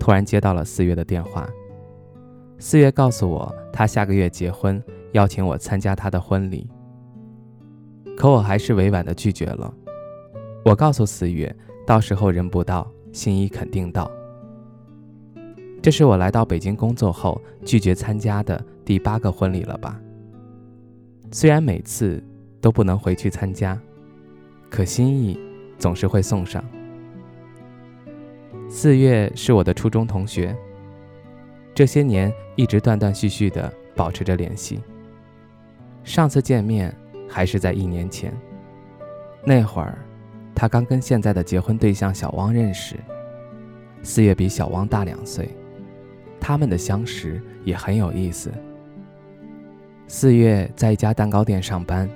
突然接到了四月的电话，四月告诉我他下个月结婚，邀请我参加他的婚礼。可我还是委婉的拒绝了。我告诉四月，到时候人不到，心意肯定到。这是我来到北京工作后拒绝参加的第八个婚礼了吧？虽然每次都不能回去参加，可心意总是会送上。四月是我的初中同学，这些年一直断断续续的保持着联系。上次见面还是在一年前，那会儿他刚跟现在的结婚对象小汪认识。四月比小汪大两岁，他们的相识也很有意思。四月在一家蛋糕店上班，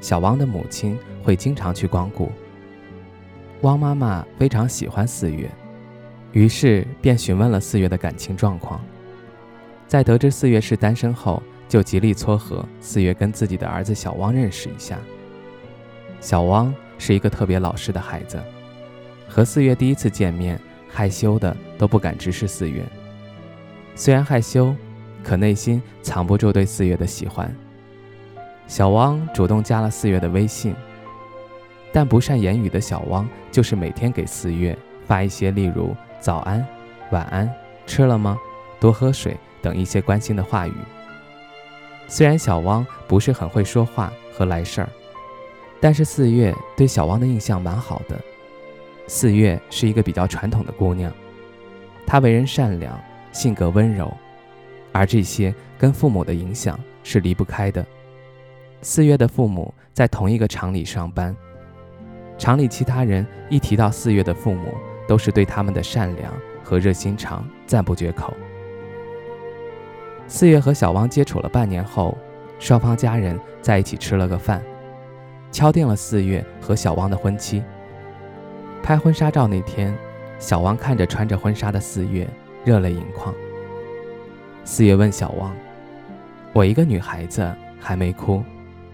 小汪的母亲会经常去光顾。汪妈妈非常喜欢四月。于是便询问了四月的感情状况，在得知四月是单身后，就极力撮合四月跟自己的儿子小汪认识一下。小汪是一个特别老实的孩子，和四月第一次见面，害羞的都不敢直视四月。虽然害羞，可内心藏不住对四月的喜欢。小汪主动加了四月的微信，但不善言语的小汪就是每天给四月发一些例如。早安，晚安，吃了吗？多喝水等一些关心的话语。虽然小汪不是很会说话和来事儿，但是四月对小汪的印象蛮好的。四月是一个比较传统的姑娘，她为人善良，性格温柔，而这些跟父母的影响是离不开的。四月的父母在同一个厂里上班，厂里其他人一提到四月的父母。都是对他们的善良和热心肠赞不绝口。四月和小汪接触了半年后，双方家人在一起吃了个饭，敲定了四月和小汪的婚期。拍婚纱照那天，小汪看着穿着婚纱的四月，热泪盈眶。四月问小汪：“我一个女孩子还没哭，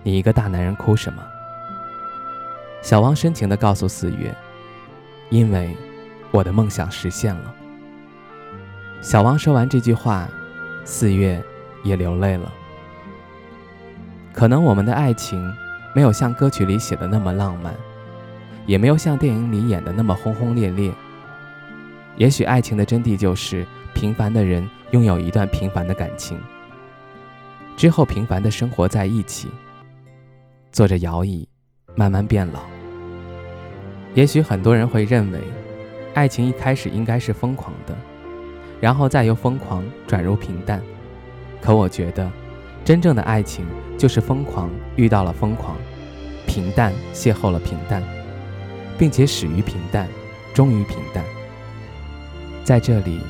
你一个大男人哭什么？”小汪深情地告诉四月：“因为。”我的梦想实现了。小汪说完这句话，四月也流泪了。可能我们的爱情没有像歌曲里写的那么浪漫，也没有像电影里演的那么轰轰烈烈。也许爱情的真谛就是平凡的人拥有一段平凡的感情，之后平凡的生活在一起，坐着摇椅，慢慢变老。也许很多人会认为。爱情一开始应该是疯狂的，然后再由疯狂转入平淡。可我觉得，真正的爱情就是疯狂遇到了疯狂，平淡邂逅了平淡，并且始于平淡，终于平淡。在这里，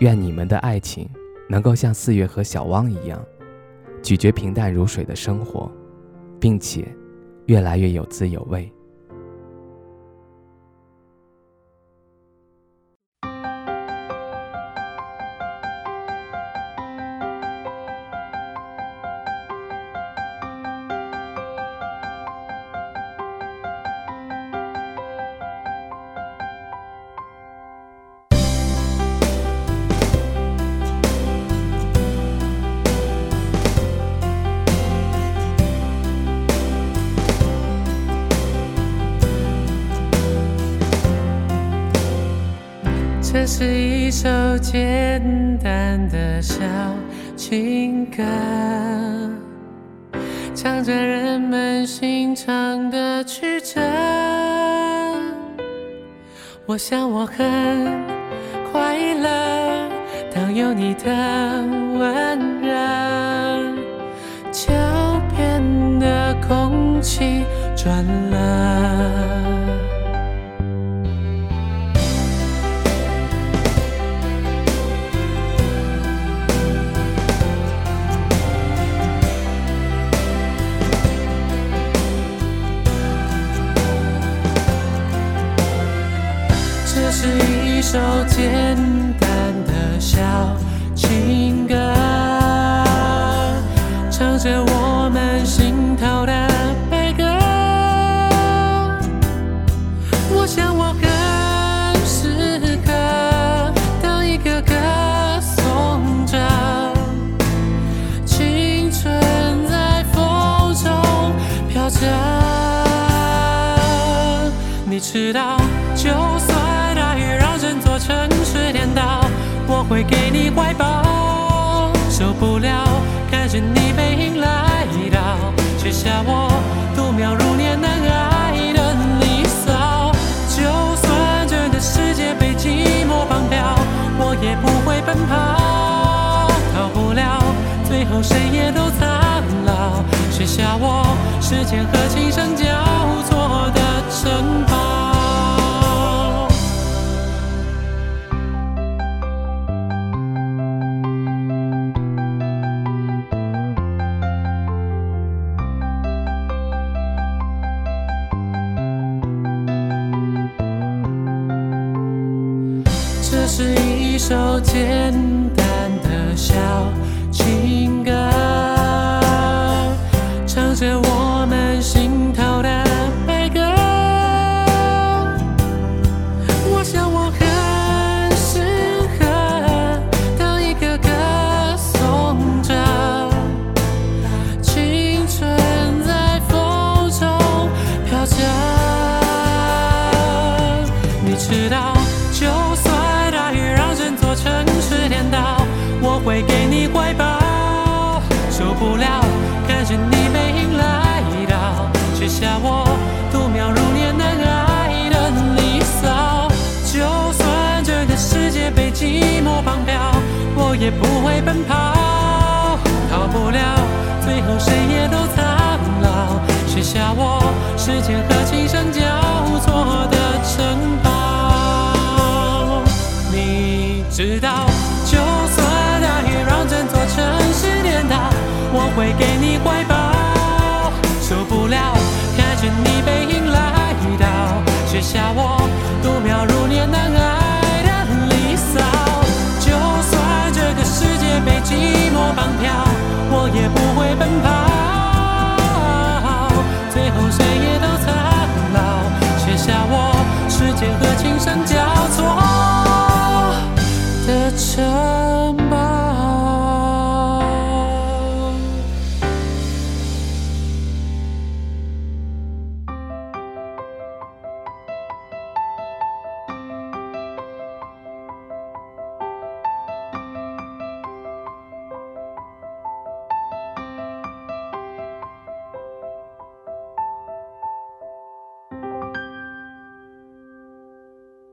愿你们的爱情能够像四月和小汪一样，咀嚼平淡如水的生活，并且越来越有滋有味。这是一首简单的小情歌，唱着人们心肠的曲折。我想我很快乐，当有你的温热，脚边的空气转了。知道，就算大雨让整座城市颠倒，我会给你怀抱。受不了看着你背影来到，写下我度秒如年难挨的离骚。就算整个世界被寂寞绑票，我也不会奔跑，逃不了，最后谁也都苍老。写下我时间和琴声交错的城堡。首简单的小情歌，唱着我我度秒如年难挨的离骚。就算这个世界被寂寞绑票，我也不会奔跑，逃不了，最后谁也都苍老。写下我时间和琴声交错的城堡。你知道，就算大雨让整座城市颠倒，我会给你怀抱。受不下我度秒如年难挨的离骚。就算这个世界被寂寞绑票，我也不会奔跑。最后谁也都苍老，写下我时间和琴声交错